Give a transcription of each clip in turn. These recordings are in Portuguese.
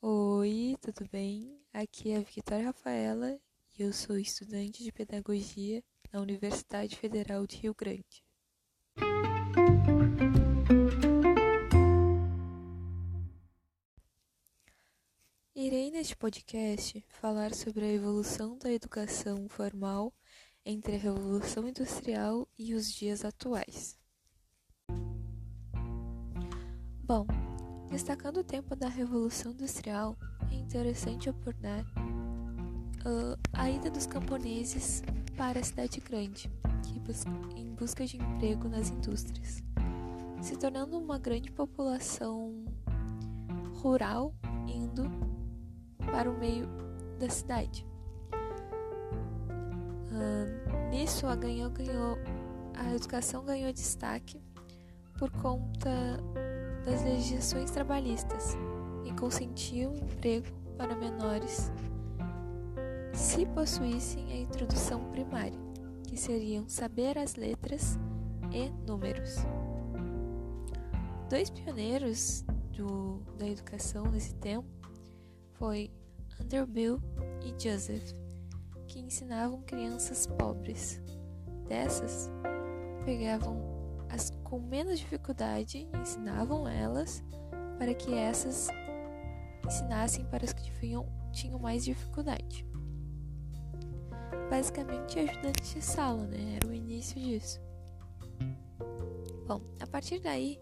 Oi, tudo bem? Aqui é a Victoria Rafaela e eu sou estudante de Pedagogia na Universidade Federal de Rio Grande. Irei neste podcast falar sobre a evolução da educação formal entre a Revolução Industrial e os dias atuais. Bom, destacando o tempo da Revolução Industrial, é interessante abordar uh, a ida dos camponeses para a cidade grande, bus em busca de emprego nas indústrias, se tornando uma grande população rural indo para o meio da cidade. Uh, nisso a ganhou, ganhou, a educação ganhou destaque por conta das legislações trabalhistas e consentiam emprego para menores se possuíssem a introdução primária, que seriam saber as letras e números. Dois pioneiros do, da educação nesse tempo foi Andrew Bill e Joseph, que ensinavam crianças pobres. Dessas, pegavam as com menos dificuldade ensinavam elas para que essas ensinassem para as que tinham, tinham mais dificuldade. Basicamente, ajudante de sala, né? Era o início disso. Bom, a partir daí,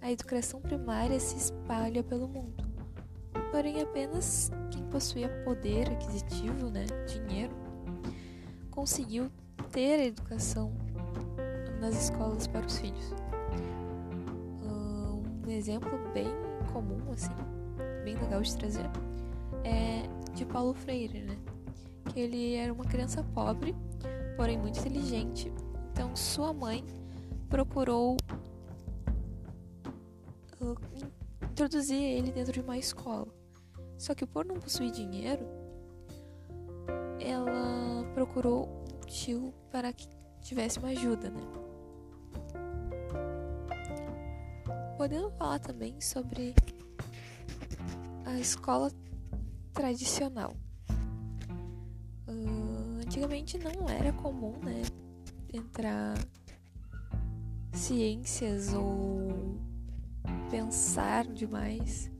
a educação primária se espalha pelo mundo. Porém, apenas quem possuía poder aquisitivo, né, dinheiro, conseguiu ter a educação nas escolas para os filhos. Um exemplo bem comum, assim, bem legal de trazer, é de Paulo Freire, né? Que ele era uma criança pobre, porém muito inteligente. Então sua mãe procurou uh, introduzir ele dentro de uma escola. Só que por não possuir dinheiro, ela procurou um tio para que tivesse uma ajuda, né? Podemos falar também sobre a escola tradicional. Uh, antigamente não era comum, né, entrar ciências ou pensar demais.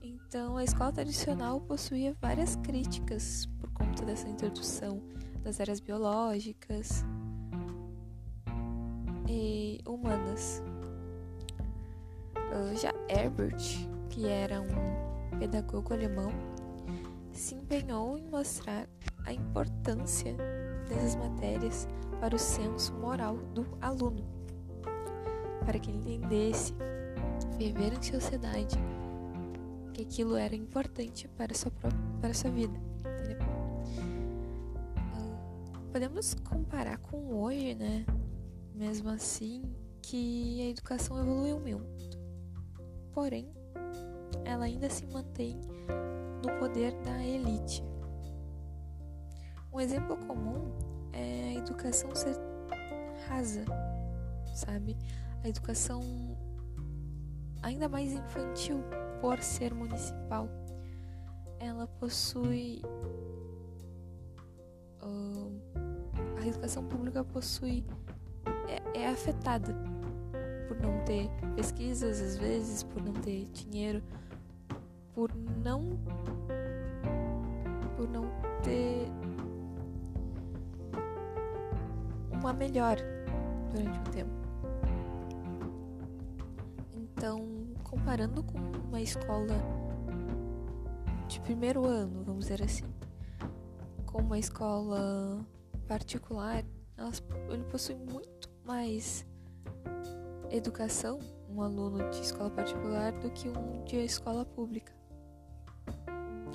Então, a escola tradicional possuía várias críticas por conta dessa introdução das áreas biológicas e humanas. Já Herbert, que era um pedagogo alemão, se empenhou em mostrar a importância dessas matérias para o senso moral do aluno, para que ele entendesse viver em sociedade, que aquilo era importante para sua, própria, para sua vida. Uh, podemos comparar com hoje, né? Mesmo assim, que a educação evoluiu muito porém, ela ainda se mantém no poder da elite. Um exemplo comum é a educação ser rasa, sabe? A educação ainda mais infantil por ser municipal. Ela possui. Uh, a educação pública possui. é, é afetada por não ter pesquisas, às vezes, por não ter dinheiro, por não. por não ter uma melhor durante um tempo. Então, comparando com uma escola de primeiro ano, vamos dizer assim, com uma escola particular, elas, ele possui muito mais educação, um aluno de escola particular, do que um de escola pública.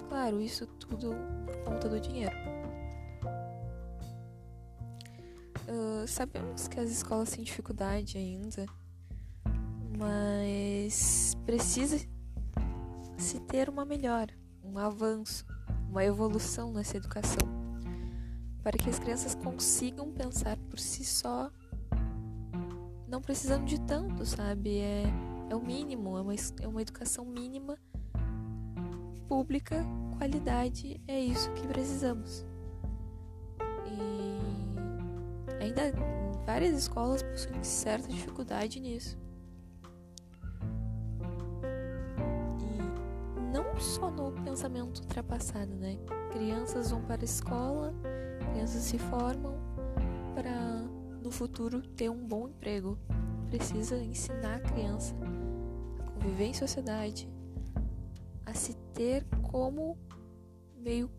Claro, isso tudo por conta do dinheiro. Uh, sabemos que as escolas têm dificuldade ainda, mas precisa se ter uma melhora, um avanço, uma evolução nessa educação, para que as crianças consigam pensar por si só não precisando de tanto, sabe? É, é o mínimo, é uma, é uma educação mínima pública, qualidade é isso que precisamos. E ainda várias escolas possuem certa dificuldade nisso. E não só no pensamento ultrapassado, né? Crianças vão para a escola, crianças se formam para no futuro ter um bom emprego. Precisa ensinar a criança a conviver em sociedade, a se ter como meio,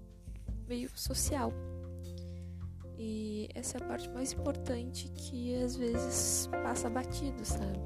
meio social. E essa é a parte mais importante que às vezes passa batido, sabe?